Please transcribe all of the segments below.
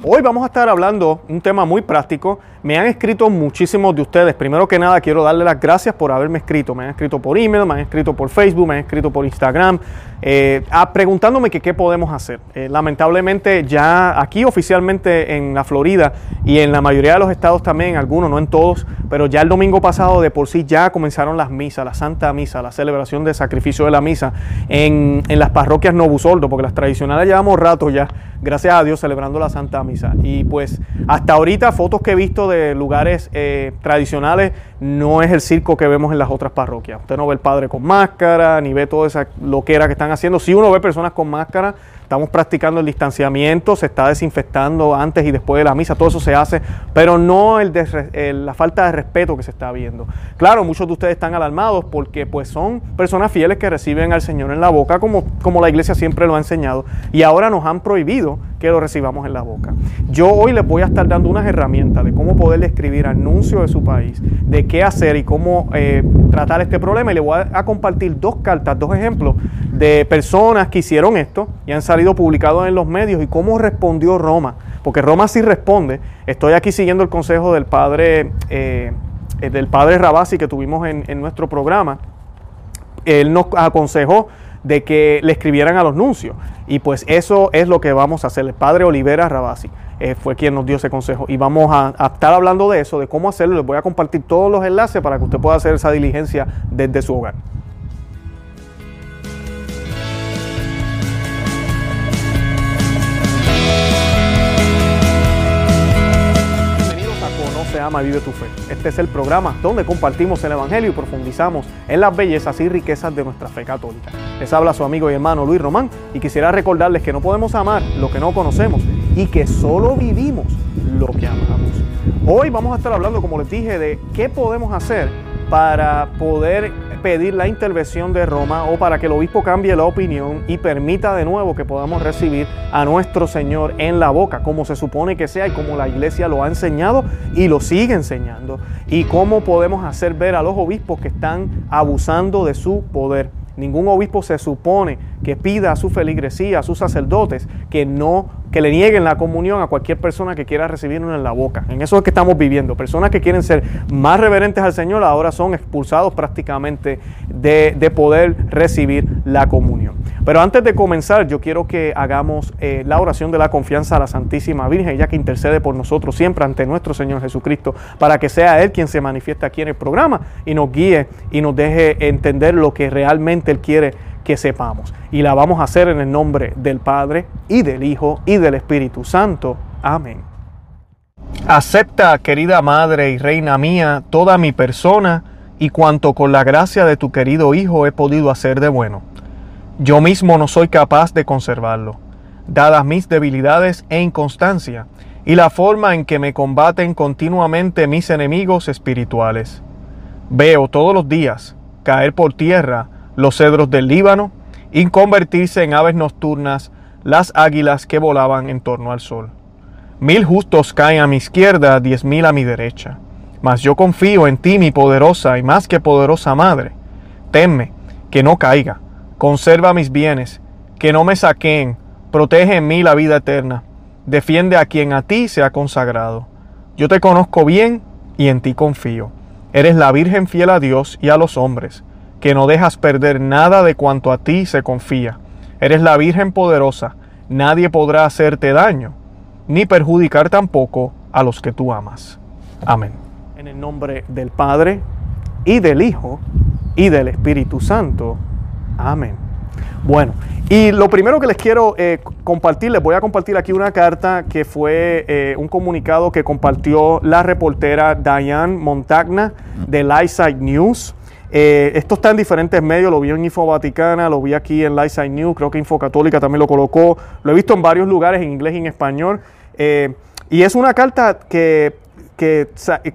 Hoy vamos a estar hablando un tema muy práctico. Me han escrito muchísimos de ustedes. Primero que nada, quiero darle las gracias por haberme escrito. Me han escrito por email, me han escrito por Facebook, me han escrito por Instagram, eh, preguntándome qué podemos hacer. Eh, lamentablemente ya aquí oficialmente en la Florida y en la mayoría de los estados también, algunos, no en todos, pero ya el domingo pasado de por sí ya comenzaron las misas, la Santa Misa, la celebración de sacrificio de la misa en, en las parroquias Novusoldo, porque las tradicionales llevamos rato ya, gracias a Dios, celebrando la Santa Misa. Y pues hasta ahorita fotos que he visto de lugares eh, tradicionales no es el circo que vemos en las otras parroquias. Usted no ve el padre con máscara, ni ve toda esa loquera que están haciendo. Si uno ve personas con máscara, estamos practicando el distanciamiento, se está desinfectando antes y después de la misa, todo eso se hace, pero no el la falta de respeto que se está viendo. Claro, muchos de ustedes están alarmados porque pues son personas fieles que reciben al Señor en la boca, como, como la iglesia siempre lo ha enseñado, y ahora nos han prohibido que lo recibamos en la boca. Yo hoy les voy a estar dando unas herramientas de cómo poder escribir anuncio de su país, de qué hacer y cómo eh, tratar este problema, y les voy a compartir dos cartas, dos ejemplos de personas que hicieron esto y han salido publicados en los medios y cómo respondió Roma. Porque Roma sí responde. Estoy aquí siguiendo el consejo del padre, eh, eh, del padre Rabasi que tuvimos en, nuestro programa. Él nos aconsejó de que le escribieran a los nuncios. Y pues eso es lo que vamos a hacer. El padre Olivera Rabasi eh, fue quien nos dio ese consejo. Y vamos a, a, estar hablando de eso, de cómo hacerlo. Les voy a compartir todos los enlaces para que usted pueda hacer esa diligencia desde su hogar. Se ama Vive tu Fe. Este es el programa donde compartimos el Evangelio y profundizamos en las bellezas y riquezas de nuestra fe católica. Les habla su amigo y hermano Luis Román y quisiera recordarles que no podemos amar lo que no conocemos y que solo vivimos lo que amamos. Hoy vamos a estar hablando, como les dije, de qué podemos hacer para poder pedir la intervención de Roma o para que el obispo cambie la opinión y permita de nuevo que podamos recibir a nuestro Señor en la boca, como se supone que sea y como la iglesia lo ha enseñado y lo sigue enseñando. Y cómo podemos hacer ver a los obispos que están abusando de su poder. Ningún obispo se supone que pida a su feligresía, a sus sacerdotes, que no que le nieguen la comunión a cualquier persona que quiera recibirlo en la boca. En eso es que estamos viviendo. Personas que quieren ser más reverentes al Señor ahora son expulsados prácticamente de, de poder recibir la comunión. Pero antes de comenzar, yo quiero que hagamos eh, la oración de la confianza a la Santísima Virgen, ya que intercede por nosotros siempre ante nuestro Señor Jesucristo, para que sea Él quien se manifieste aquí en el programa y nos guíe y nos deje entender lo que realmente Él quiere que sepamos. Y la vamos a hacer en el nombre del Padre y del Hijo y del Espíritu Santo. Amén. Acepta, querida Madre y Reina mía, toda mi persona y cuanto con la gracia de tu querido Hijo he podido hacer de bueno. Yo mismo no soy capaz de conservarlo, dadas mis debilidades e inconstancia, y la forma en que me combaten continuamente mis enemigos espirituales. Veo todos los días caer por tierra los cedros del Líbano y convertirse en aves nocturnas las águilas que volaban en torno al sol. Mil justos caen a mi izquierda, diez mil a mi derecha. Mas yo confío en ti, mi poderosa y más que poderosa madre. Temme que no caiga, conserva mis bienes, que no me saqueen, protege en mí la vida eterna, defiende a quien a ti se ha consagrado. Yo te conozco bien y en ti confío. Eres la Virgen fiel a Dios y a los hombres que no dejas perder nada de cuanto a ti se confía. Eres la Virgen poderosa, nadie podrá hacerte daño, ni perjudicar tampoco a los que tú amas. Amén. En el nombre del Padre, y del Hijo, y del Espíritu Santo. Amén. Bueno, y lo primero que les quiero eh, compartir, les voy a compartir aquí una carta que fue eh, un comunicado que compartió la reportera Diane Montagna de Lightside News. Eh, esto está en diferentes medios, lo vi en Info Vaticana, lo vi aquí en Lightside News, creo que Info Católica también lo colocó, lo he visto en varios lugares en inglés y en español. Eh, y es una carta que, que,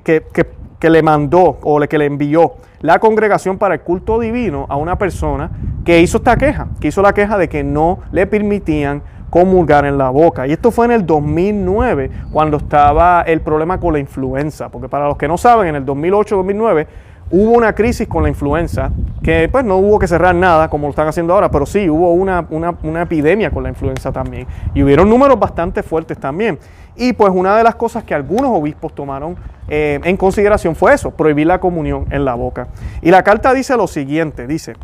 que, le mandó o que le envió la Congregación para el Culto Divino a una persona que hizo esta queja, que hizo la queja de que no le permitían comulgar en la boca. Y esto fue en el 2009, cuando estaba el problema con la influenza, porque para los que no saben, en el 2008-2009 hubo una crisis con la influenza, que pues no hubo que cerrar nada como lo están haciendo ahora, pero sí hubo una, epidemia con la influenza también. Y hubieron números bastante fuertes también. Y pues una de las cosas que algunos obispos tomaron eh, en consideración fue eso, prohibir la comunión en la boca. Y la carta dice lo siguiente, dice,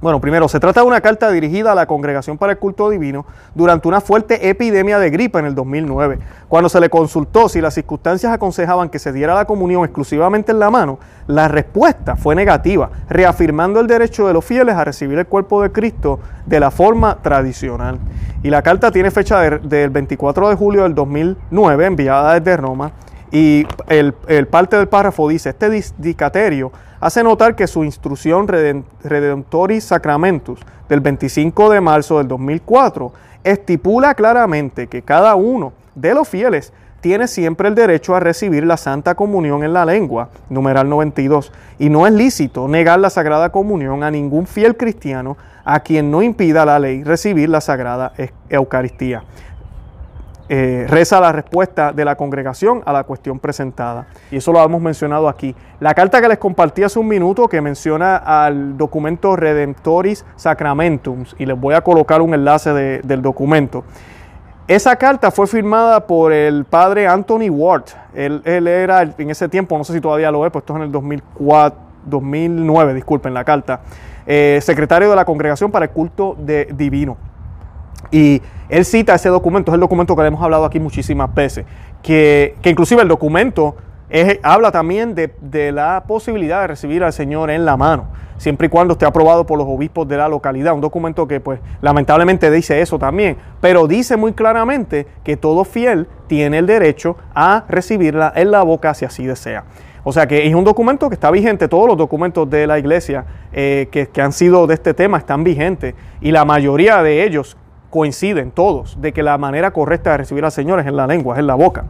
bueno, primero, se trata de una carta dirigida a la Congregación para el Culto Divino durante una fuerte epidemia de gripe en el 2009. Cuando se le consultó si las circunstancias aconsejaban que se diera la comunión exclusivamente en la mano, la respuesta fue negativa, reafirmando el derecho de los fieles a recibir el cuerpo de Cristo de la forma tradicional. Y la carta tiene fecha del 24 de julio del 2009, enviada desde Roma, y el, parte del párrafo dice, este dicaterio hace notar que su instrucción Redentoris Sacramentus del 25 de marzo del 2004 estipula claramente que cada uno de los fieles tiene siempre el derecho a recibir la Santa Comunión en la lengua, numeral 92, y no es lícito negar la Sagrada Comunión a ningún fiel cristiano a quien no impida la ley recibir la Sagrada Eucaristía. Eh, reza la respuesta de la congregación a la cuestión presentada. Y eso lo hemos mencionado aquí. La carta que les compartí hace un minuto que menciona al documento Redemptoris Sacramentum, y les voy a colocar un enlace del documento. Esa carta fue firmada por el padre Anthony Ward. Él, era en ese tiempo, no sé si todavía lo es, pues esto es en el 2004, 2009, disculpen la carta, eh, secretario de la Congregación para el Culto de Divino. Y él cita ese documento, es el documento que le hemos hablado aquí muchísimas veces, que, inclusive el documento habla también de, la posibilidad de recibir al Señor en la mano, siempre y cuando esté aprobado por los obispos de la localidad. Un documento que pues lamentablemente dice eso también, pero dice muy claramente que todo fiel tiene el derecho a recibirla en la boca si así desea. O sea que es un documento que está vigente, todos los documentos de la iglesia eh, que, que, han sido de este tema están vigentes y la mayoría de ellos coinciden todos de que la manera correcta de recibir al Señor es en la lengua, es en la boca.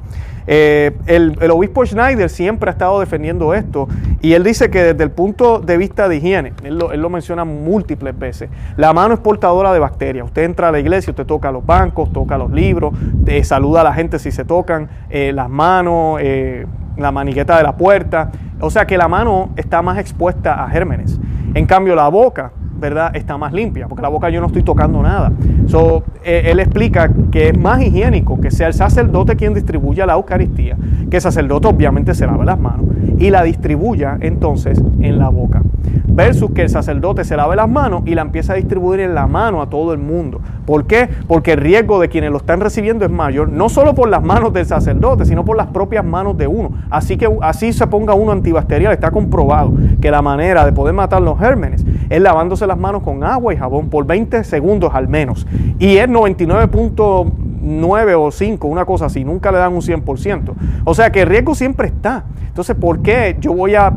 Eh, el, obispo Schneider siempre ha estado defendiendo esto y él dice que desde el punto de vista de higiene, él lo, menciona múltiples veces, la mano es portadora de bacterias. Usted entra a la iglesia, usted toca los bancos, toca los libros, saluda a la gente si se tocan eh, las manos, eh, la maniqueta de la puerta. O sea que la mano está más expuesta a gérmenes. En cambio, la boca ¿verdad? Está más limpia, porque la boca yo no estoy tocando nada. So, eh, él explica que es más higiénico que sea el sacerdote quien distribuya la Eucaristía, que el sacerdote obviamente se lave las manos y la distribuya entonces en la boca. Versus que el sacerdote se lave las manos y la empieza a distribuir en la mano a todo el mundo. ¿Por qué? Porque el riesgo de quienes lo están recibiendo es mayor, no solo por las manos del sacerdote, sino por las propias manos de uno. Así que así se ponga uno antibacterial, está comprobado que la manera de poder matar los gérmenes es lavándose las manos con agua y jabón por 20 segundos al menos. Y es 99.9 o 5, una cosa así, nunca le dan un 100%. O sea que el riesgo siempre está. Entonces, ¿por qué yo voy a,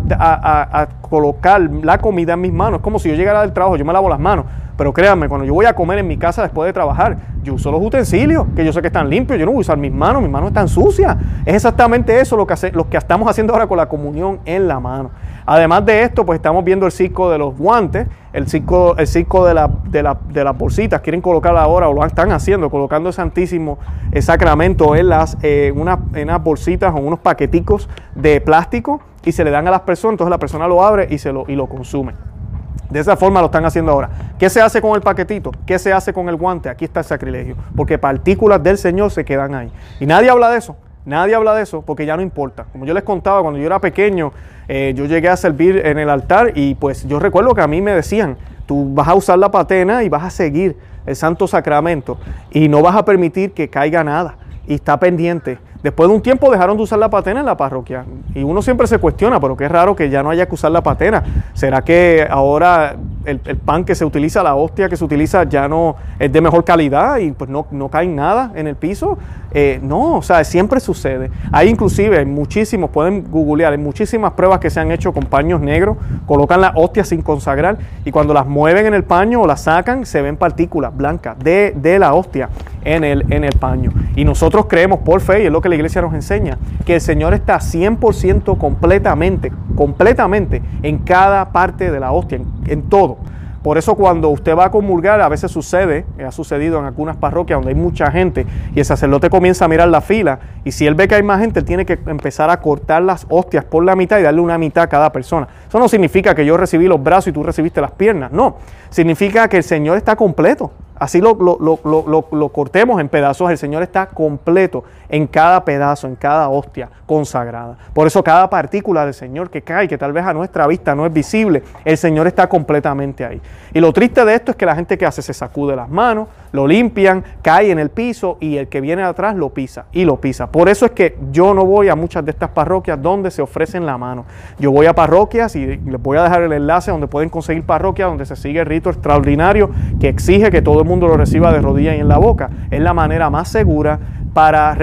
colocar la comida en mis manos? Es como si yo llegara del trabajo, yo me lavo las manos. Pero créanme, cuando yo voy a comer en mi casa después de trabajar, yo uso los utensilios, que yo sé que están limpios, yo no voy a usar mis manos, mis manos están sucias. Es exactamente eso lo que, hace, lo que estamos haciendo ahora con la comunión en la mano. Además de esto, pues estamos viendo el circo de los guantes, el circo, el circo de, la, de, la, de las bolsitas. Quieren colocar ahora, o lo están haciendo, colocando el Santísimo Sacramento en las eh, en unas bolsitas o unos paqueticos de plástico y se le dan a las personas, entonces la persona lo abre y, se lo, y lo consume. De esa forma lo están haciendo ahora. ¿Qué se hace con el paquetito? ¿Qué se hace con el guante? Aquí está el sacrilegio. Porque partículas del Señor se quedan ahí. Y nadie habla de eso. Nadie habla de eso porque ya no importa. Como yo les contaba, cuando yo era pequeño, eh, yo llegué a servir en el altar y pues yo recuerdo que a mí me decían, tú vas a usar la patena y vas a seguir el santo sacramento y no vas a permitir que caiga nada. Y está pendiente. Después de un tiempo dejaron de usar la patena en la parroquia. Y uno siempre se cuestiona, pero qué raro que ya no haya que usar la patena. ¿Será que ahora el, pan que se utiliza, la hostia que se utiliza, ya no es de mejor calidad y pues no, no cae nada en el piso? Eh, no, o sea, siempre sucede. Hay inclusive muchísimos, pueden googlear, hay muchísimas pruebas que se han hecho con paños negros, colocan la hostia sin consagrar y cuando las mueven en el paño o las sacan, se ven partículas blancas de, de la hostia en el, en el paño. Y nosotros creemos por fe, y es lo que la iglesia nos enseña, que el Señor está 100% completamente, completamente en cada parte de la hostia, en, todo. Por eso cuando usted va a comulgar, a veces sucede, ha sucedido en algunas parroquias donde hay mucha gente y el sacerdote comienza a mirar la fila y si él ve que hay más gente, él tiene que empezar a cortar las hostias por la mitad y darle una mitad a cada persona. Eso no significa que yo recibí los brazos y tú recibiste las piernas, no. Significa que el Señor está completo. Así lo, cortemos en pedazos, el Señor está completo en cada pedazo, en cada hostia consagrada. Por eso cada partícula del Señor que cae, que tal vez a nuestra vista no es visible, el Señor está completamente ahí. Y lo triste de esto es que la gente que hace se sacude las manos, lo limpian, cae en el piso y el que viene atrás lo pisa y lo pisa. Por eso es que yo no voy a muchas de estas parroquias donde se ofrecen la mano. Yo voy a parroquias y les voy a dejar el enlace donde pueden conseguir parroquias donde se sigue el rito extraordinario que exige que todo el mundo lo reciba de rodillas y en la boca. Es la manera más segura para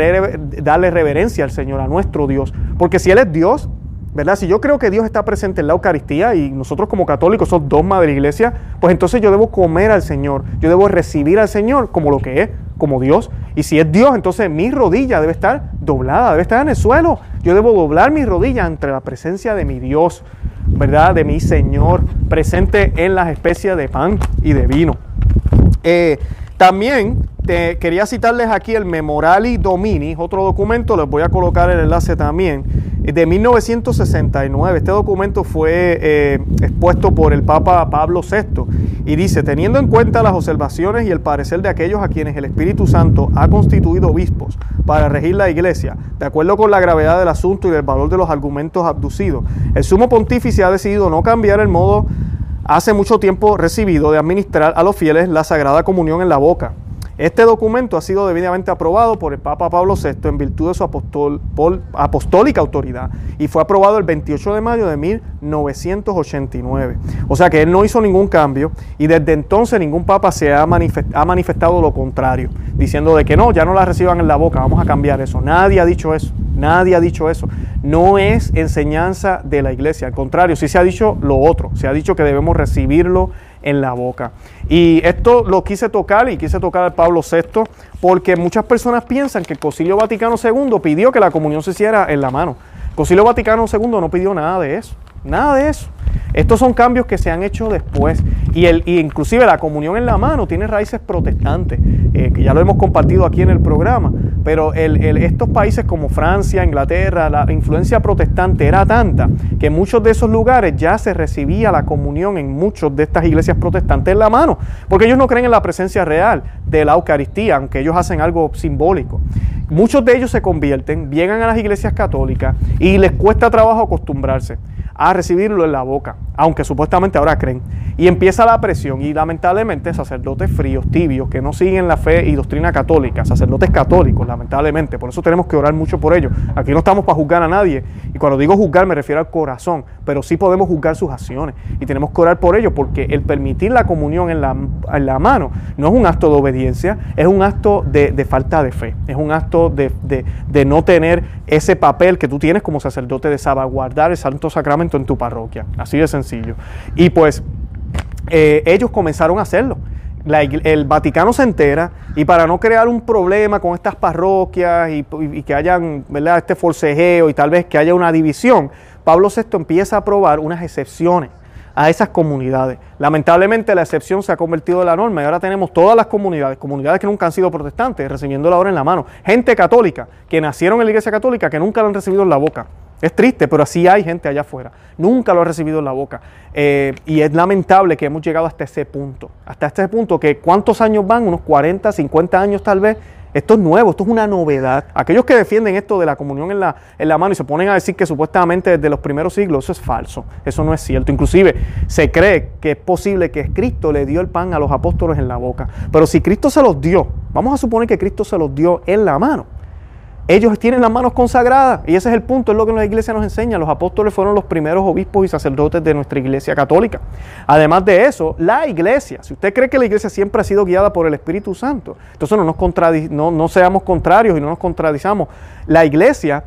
darle reverencia al Señor, a nuestro Dios. Porque si Él es Dios, ¿verdad? Si yo creo que Dios está presente en la Eucaristía y nosotros como católicos somos dogma de la iglesia, pues entonces yo debo comer al Señor, yo debo recibir al Señor como lo que es, como Dios. Y si es Dios, entonces mi rodilla debe estar doblada, debe estar en el suelo. Yo debo doblar mi rodilla entre la presencia de mi Dios, ¿verdad? De mi Señor, presente en las especies de pan y de vino. Eh, también quería citarles aquí el Memorali Domini, otro documento, les voy a colocar el enlace también, de 1969. Este documento fue eh, expuesto por el Papa Pablo VI y dice, teniendo en cuenta las observaciones y el parecer de aquellos a quienes el Espíritu Santo ha constituido obispos para regir la iglesia, de acuerdo con la gravedad del asunto y del valor de los argumentos abducidos, el sumo pontífice ha decidido no cambiar el modo hace mucho tiempo recibido de administrar a los fieles la Sagrada Comunión en la boca. Este documento ha sido debidamente aprobado por el Papa Pablo VI en virtud de su apostólica autoridad y fue aprobado el 28 de mayo de 1989. O sea que él no hizo ningún cambio y desde entonces ningún Papa se ha, ha manifestado lo contrario, diciendo de que no, ya no la reciban en la boca, vamos a cambiar eso. Nadie ha dicho eso, nadie ha dicho eso. No es enseñanza de la iglesia, al contrario, sí se ha dicho lo otro, se ha dicho que debemos recibirlo en la boca. Y esto lo quise tocar y quise tocar al Pablo VI porque muchas personas piensan que el Concilio Vaticano II pidió que la comunión se hiciera en la mano. El Concilio Vaticano II no pidió nada de eso, nada de eso. Estos son cambios que se han hecho después y, el, inclusive la comunión en la mano tiene raíces protestantes, eh, que ya lo hemos compartido aquí en el programa, pero estos países como Francia, Inglaterra, la influencia protestante era tanta que en muchos de esos lugares ya se recibía la comunión en muchas de estas iglesias protestantes en la mano, porque ellos no creen en la presencia real de la Eucaristía, aunque ellos hacen algo simbólico. Muchos de ellos se convierten, llegan a las iglesias católicas y les cuesta trabajo acostumbrarse a recibirlo en la boca, aunque supuestamente ahora creen. Y empieza la presión y lamentablemente sacerdotes fríos, tibios, que no siguen la fe y doctrina católica, sacerdotes católicos, lamentablemente, por eso tenemos que orar mucho por ellos. Aquí no estamos para juzgar a nadie, y cuando digo juzgar me refiero al corazón, pero sí podemos juzgar sus acciones y tenemos que orar por ellos, porque el permitir la comunión en la, en la mano no es un acto de obediencia, es un acto de, de falta de fe, es un acto de, de, de no tener ese papel que tú tienes como sacerdote de salvaguardar el santo sacramento en tu parroquia. Así de sencillo. Y pues eh, ellos comenzaron a hacerlo. el Vaticano se entera y para no crear un problema con estas parroquias y, que hayan ¿verdad? este forcejeo y tal vez que haya una división, Pablo VI empieza a aprobar unas excepciones a esas comunidades. Lamentablemente la excepción se ha convertido en la norma y ahora tenemos todas las comunidades, comunidades que nunca han sido protestantes, recibiendo la hora en la mano. Gente católica que nacieron en la iglesia católica que nunca lo han recibido en la boca. Es triste, pero así hay gente allá afuera. Nunca lo ha recibido en la boca. Eh, y es lamentable que hemos llegado hasta ese punto. Hasta este punto que cuántos años van, unos 40, 50 años tal vez. Esto es nuevo, esto es una novedad. Aquellos que defienden esto de la comunión en la, en la mano y se ponen a decir que supuestamente desde los primeros siglos, eso es falso, eso no es cierto. Inclusive se cree que es posible que Cristo le dio el pan a los apóstoles en la boca. Pero si Cristo se los dio, vamos a suponer que Cristo se los dio en la mano. Ellos tienen las manos consagradas y ese es el punto, es lo que la iglesia nos enseña. Los apóstoles fueron los primeros obispos y sacerdotes de nuestra iglesia católica. Además de eso, la iglesia, si usted cree que la iglesia siempre ha sido guiada por el Espíritu Santo, entonces no, nos no, no seamos contrarios y no nos contradizamos. La iglesia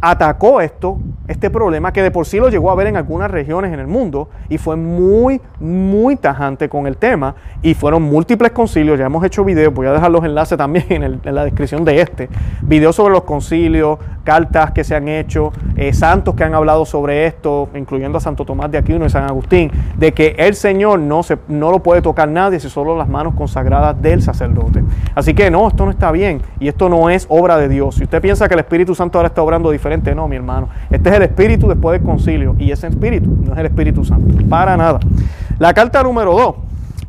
atacó esto, este problema que de por sí lo llegó a ver en algunas regiones en el mundo y fue muy, muy tajante con el tema y fueron múltiples concilios, ya hemos hecho videos, voy a dejar los enlaces también en, la descripción de este, videos sobre los concilios, cartas que se han hecho, eh, santos que han hablado sobre esto, incluyendo a Santo Tomás de Aquino y San Agustín, de que el Señor no, se, no lo puede tocar nadie si solo las manos consagradas del sacerdote. Así que no, esto no está bien y esto no es obra de Dios. Si usted piensa que el Espíritu Santo ahora está obrando diferente, no, mi hermano. Este es el Espíritu después del concilio y ese Espíritu no es el Espíritu Santo, para nada. La carta número 2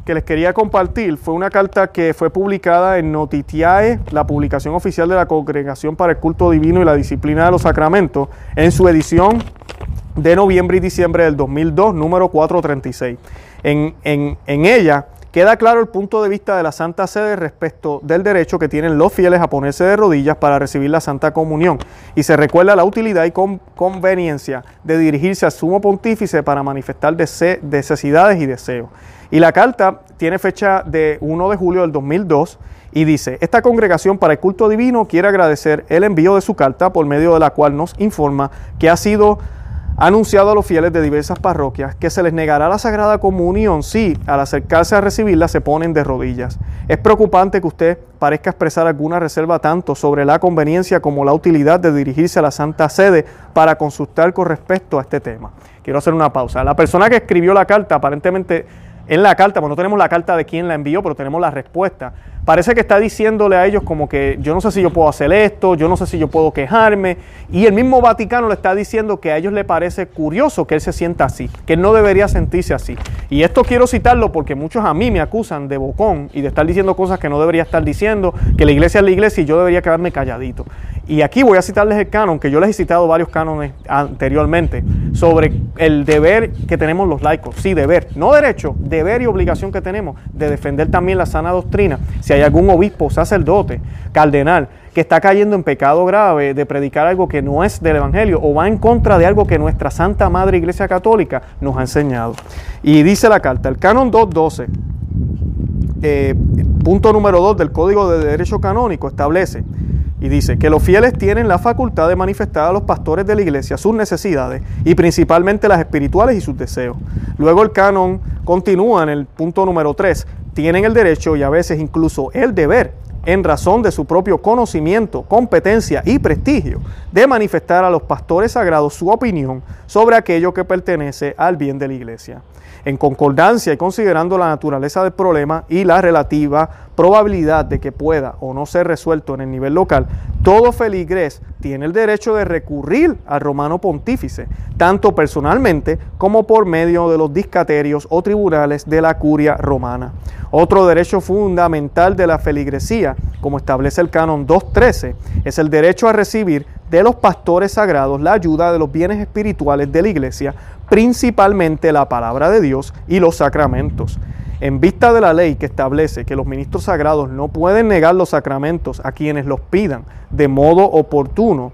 que les quería compartir fue una carta que fue publicada en Notitiae, la publicación oficial de la Congregación para el Culto Divino y la Disciplina de los Sacramentos, en su edición de noviembre y diciembre del 2002, número 436. En, en, en ella Queda claro el punto de vista de la Santa Sede respecto del derecho que tienen los fieles a ponerse de rodillas para recibir la Santa Comunión y se recuerda la utilidad y conveniencia de dirigirse al sumo pontífice para manifestar necesidades y deseos. Y la carta tiene fecha de 1 de julio del 2002 y dice, esta congregación para el culto divino quiere agradecer el envío de su carta por medio de la cual nos informa que ha sido ha anunciado a los fieles de diversas parroquias que se les negará la Sagrada Comunión si al acercarse a recibirla se ponen de rodillas. Es preocupante que usted parezca expresar alguna reserva tanto sobre la conveniencia como la utilidad de dirigirse a la Santa Sede para consultar con respecto a este tema. Quiero hacer una pausa. La persona que escribió la carta aparentemente en la carta, pues no tenemos la carta de quién la envió, pero tenemos la respuesta parece que está diciéndole a ellos como que yo no sé si yo puedo hacer esto, yo no sé si yo puedo quejarme. Y el mismo Vaticano le está diciendo que a ellos le parece curioso que él se sienta así, que él no debería sentirse así. Y esto quiero citarlo porque muchos a mí me acusan de bocón y de estar diciendo cosas que no debería estar diciendo, que la iglesia es la iglesia y yo debería quedarme calladito. Y aquí voy a citarles el canon, que yo les he citado varios cánones anteriormente, sobre el deber que tenemos los laicos. Sí, deber, no derecho, deber y obligación que tenemos de defender también la sana doctrina hay algún obispo, sacerdote, cardenal, que está cayendo en pecado grave de predicar algo que no es del Evangelio o va en contra de algo que nuestra Santa Madre Iglesia Católica nos ha enseñado. Y dice la carta, el canon 212, eh, punto número 2 del Código de Derecho Canónico establece y dice que los fieles tienen la facultad de manifestar a los pastores de la iglesia sus necesidades y principalmente las espirituales y sus deseos. Luego el canon continúa en el punto número 3 tienen el derecho y a veces incluso el deber, en razón de su propio conocimiento, competencia y prestigio, de manifestar a los pastores sagrados su opinión sobre aquello que pertenece al bien de la iglesia. En concordancia y considerando la naturaleza del problema y la relativa probabilidad de que pueda o no ser resuelto en el nivel local, todo feligres tiene el derecho de recurrir al romano pontífice, tanto personalmente como por medio de los discaterios o tribunales de la curia romana. Otro derecho fundamental de la feligresía, como establece el canon 2.13, es el derecho a recibir de los pastores sagrados la ayuda de los bienes espirituales de la iglesia, principalmente la palabra de Dios y los sacramentos. En vista de la ley que establece que los ministros sagrados no pueden negar los sacramentos a quienes los pidan de modo oportuno,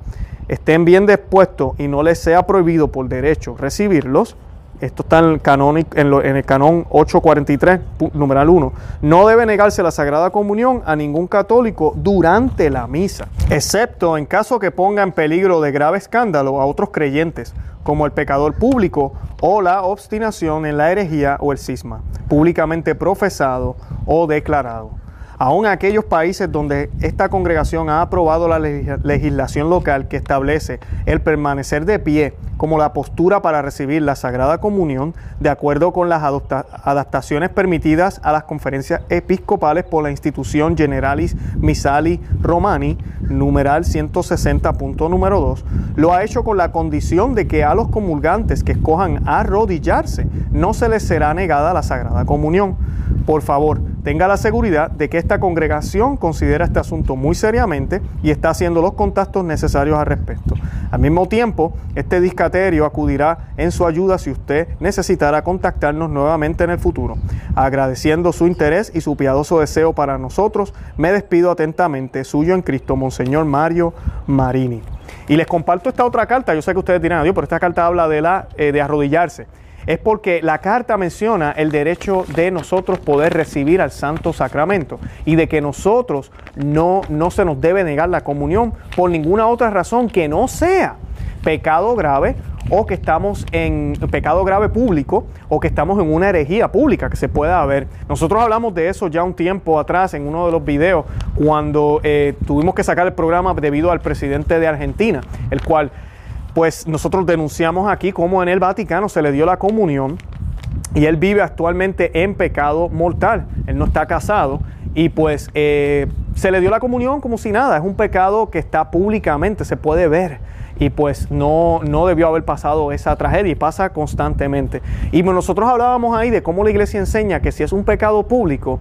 estén bien dispuestos y no les sea prohibido por derecho recibirlos, esto está en el, canon 843, numeral 1, no debe negarse la Sagrada Comunión a ningún católico durante la misa, excepto en caso que ponga en peligro de grave escándalo a otros creyentes, como el pecador público o la obstinación en la herejía o el cisma, públicamente profesado o declarado. Aún aquellos países donde esta congregación ha aprobado la legislación local que establece el permanecer de pie como la postura para recibir la Sagrada Comunión, de acuerdo con las adaptaciones permitidas a las conferencias episcopales por la institución Generalis Misali Romani, numeral 160. número 2, lo ha hecho con la condición de que a los comulgantes que escojan arrodillarse no se les será negada la Sagrada Comunión. Por favor, tenga la seguridad de que esta congregación considera este asunto muy seriamente y está haciendo los contactos necesarios al respecto. Al mismo tiempo, este acudirá en su ayuda si usted necesitará contactarnos nuevamente en el futuro. Agradeciendo su interés y su piadoso deseo para nosotros, me despido atentamente, suyo en Cristo, Monseñor Mario Marini. Y les comparto esta otra carta, yo sé que ustedes dirán, adiós, pero esta carta habla de, la, eh, de arrodillarse es porque la carta menciona el derecho de nosotros poder recibir al Santo Sacramento y de que nosotros no, no se nos debe negar la comunión por ninguna otra razón que no sea pecado grave o que estamos en pecado grave público o que estamos en una herejía pública que se pueda ver. Nosotros hablamos de eso ya un tiempo atrás en uno de los videos cuando eh, tuvimos que sacar el programa debido al presidente de Argentina, el cual pues nosotros denunciamos aquí cómo en el Vaticano se le dio la comunión y él vive actualmente en pecado mortal. Él no está casado y pues eh, se le dio la comunión como si nada. Es un pecado que está públicamente, se puede ver y pues no, no debió haber pasado esa tragedia y pasa constantemente. Y nosotros hablábamos ahí de cómo la iglesia enseña que si es un pecado público,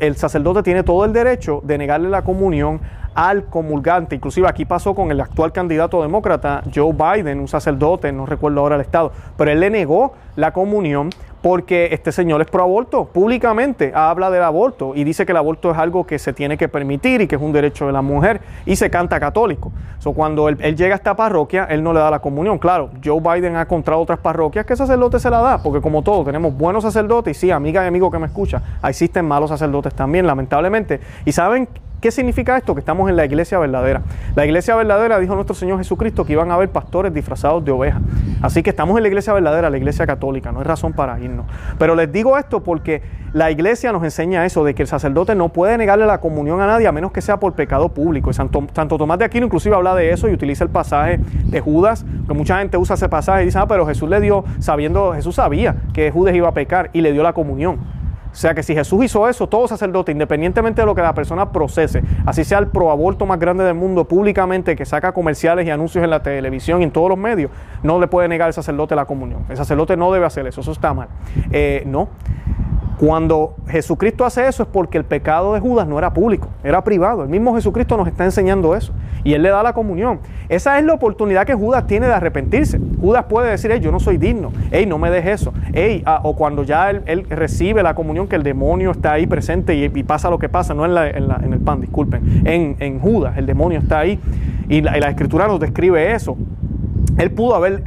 el sacerdote tiene todo el derecho de negarle la comunión al comulgante. Inclusive aquí pasó con el actual candidato demócrata, Joe Biden, un sacerdote, no recuerdo ahora el estado, pero él le negó la comunión porque este señor es pro aborto, públicamente habla del aborto y dice que el aborto es algo que se tiene que permitir y que es un derecho de la mujer y se canta católico. So, cuando él, llega a esta parroquia, él no le da la comunión. Claro, Joe Biden ha encontrado otras parroquias que el sacerdote se la da, porque como todo, tenemos buenos sacerdotes y sí, amiga y amigo que me escucha, existen malos sacerdotes también, lamentablemente. Y saben ¿Qué significa esto? Que estamos en la iglesia verdadera. La iglesia verdadera dijo nuestro Señor Jesucristo que iban a haber pastores disfrazados de ovejas. Así que estamos en la iglesia verdadera, la iglesia católica, no hay razón para irnos. Pero les digo esto porque la iglesia nos enseña eso, de que el sacerdote no puede negarle la comunión a nadie a menos que sea por pecado público. Y Santo, Tomás de Aquino inclusive habla de eso y utiliza el pasaje de Judas, que mucha gente usa ese pasaje y dice, ah, pero Jesús le dio, sabiendo, Jesús sabía que Judas iba a pecar y le dio la comunión. O sea que si Jesús hizo eso, todo sacerdote, independientemente de lo que la persona procese, así sea el proaborto más grande del mundo públicamente, que saca comerciales y anuncios en la televisión y en todos los medios, no le puede negar al sacerdote la comunión. El sacerdote no debe hacer eso, eso está mal. Eh, no. Cuando Jesucristo hace eso es porque el pecado de Judas no era público, era privado. El mismo Jesucristo nos está enseñando eso. Y Él le da la comunión. Esa es la oportunidad que Judas tiene de arrepentirse. Judas puede decir, hey, yo no soy digno. Hey, no me dejes eso. Hey, ah, o cuando ya él, recibe la comunión, que el demonio está ahí presente y, pasa lo que pasa, no en, en, el pan, disculpen. En, Judas, el demonio está ahí. Y la, y la escritura nos describe eso. Él pudo, haber,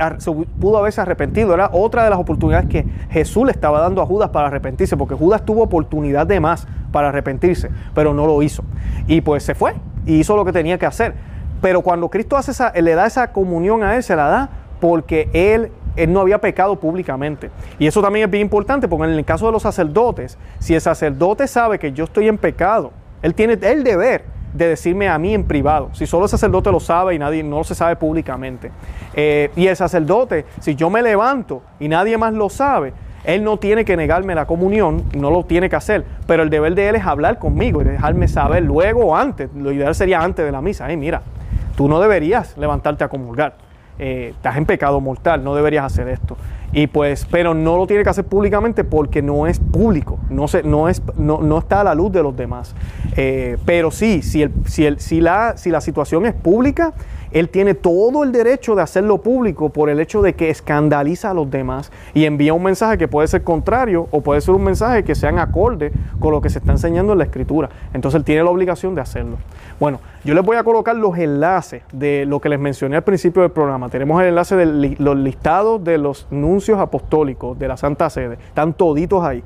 pudo haberse arrepentido. Era otra de las oportunidades que Jesús le estaba dando a Judas para arrepentirse, porque Judas tuvo oportunidad de más para arrepentirse, pero no lo hizo. Y pues se fue y hizo lo que tenía que hacer. Pero cuando Cristo hace esa, le da esa comunión a él, se la da porque él, él no había pecado públicamente. Y eso también es bien importante, porque en el caso de los sacerdotes, si el sacerdote sabe que yo estoy en pecado, él tiene el deber de decirme a mí en privado. Si solo el sacerdote lo sabe y nadie no se sabe públicamente. Eh, y el sacerdote, si yo me levanto y nadie más lo sabe, él no tiene que negarme la comunión, no lo tiene que hacer, pero el deber de él es hablar conmigo y dejarme saber luego o antes. Lo ideal sería antes de la misa. Hey, mira, tú no deberías levantarte a comulgar. Eh, estás en pecado mortal, no deberías hacer esto. Y pues, pero no lo tiene que hacer públicamente porque no es público, no, se, no, es, no, no está a la luz de los demás. Eh, pero sí, si, el, si, el, si, la, si la situación es pública, él tiene todo el derecho de hacerlo público por el hecho de que escandaliza a los demás y envía un mensaje que puede ser contrario o puede ser un mensaje que sean acorde con lo que se está enseñando en la escritura. Entonces él tiene la obligación de hacerlo. Bueno, yo les voy a colocar los enlaces de lo que les mencioné al principio del programa. Tenemos el enlace de los listados de los nuncios apostólicos de la Santa Sede. Están toditos ahí.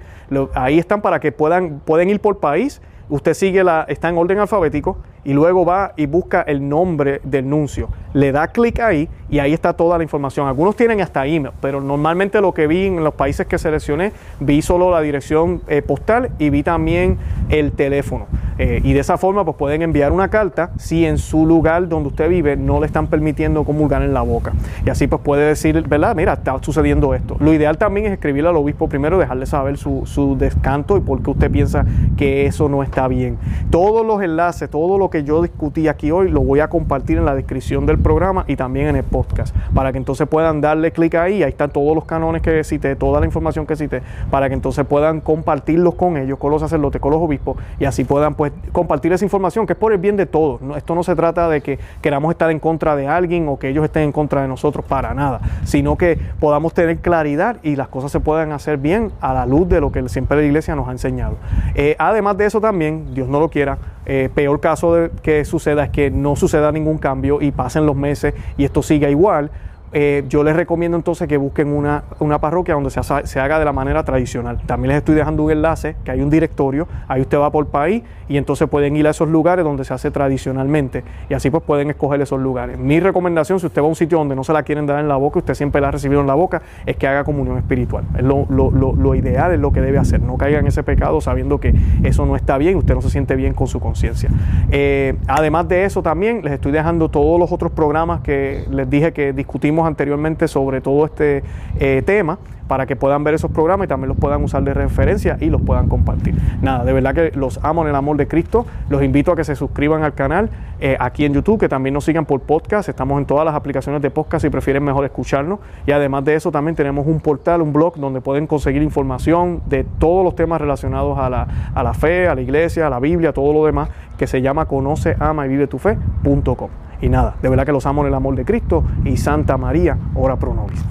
ahí están para que puedan, pueden ir por país. Usted sigue la, está en orden alfabético y luego va y busca el nombre del nuncio. Le da clic ahí y ahí está toda la información. Algunos tienen hasta email, pero normalmente lo que vi en los países que seleccioné, vi solo la dirección eh, postal y vi también el teléfono. Eh, y de esa forma pues pueden enviar una carta si en su lugar donde usted vive no le están permitiendo comulgar en la boca. Y así pues puede decir, ¿verdad? Mira, está sucediendo esto. Lo ideal también es escribirle al obispo primero, dejarle saber su, su descanto y por qué usted piensa que eso no está bien. Todos los enlaces, todo lo que yo discutí aquí hoy lo voy a compartir en la descripción del programa y también en el podcast, para que entonces puedan darle clic ahí, ahí están todos los canones que cité, toda la información que cité, para que entonces puedan compartirlos con ellos, con los sacerdotes, con los obispos, y así puedan pues compartir esa información, que es por el bien de todos. Esto no se trata de que queramos estar en contra de alguien o que ellos estén en contra de nosotros, para nada, sino que podamos tener claridad y las cosas se puedan hacer bien a la luz de lo que siempre la iglesia nos ha enseñado. Eh, además de eso también, Dios no lo quiera, eh, peor caso de que suceda es que no suceda ningún cambio y pasen los meses y esto siga igual eh, yo les recomiendo entonces que busquen una, una parroquia donde se, haga de la manera tradicional. También les estoy dejando un enlace, que hay un directorio, ahí usted va por país y entonces pueden ir a esos lugares donde se hace tradicionalmente y así pues pueden escoger esos lugares. Mi recomendación, si usted va a un sitio donde no se la quieren dar en la boca, usted siempre la ha recibido en la boca, es que haga comunión espiritual. Es lo, lo, lo, ideal, es lo que debe hacer. No caiga en ese pecado sabiendo que eso no está bien, usted no se siente bien con su conciencia. Eh, además de eso también les estoy dejando todos los otros programas que les dije que discutimos anteriormente sobre todo este eh, tema para que puedan ver esos programas y también los puedan usar de referencia y los puedan compartir. Nada, de verdad que los amo en el amor de Cristo. Los invito a que se suscriban al canal eh, aquí en YouTube, que también nos sigan por podcast. Estamos en todas las aplicaciones de podcast si prefieren mejor escucharnos. Y además de eso, también tenemos un portal, un blog donde pueden conseguir información de todos los temas relacionados a la, a la fe, a la iglesia, a la Biblia, todo lo demás, que se llama conoce, ama y vive tu fe.com. Y nada, de verdad que los amo en el amor de Cristo y Santa María, ora pro nobis.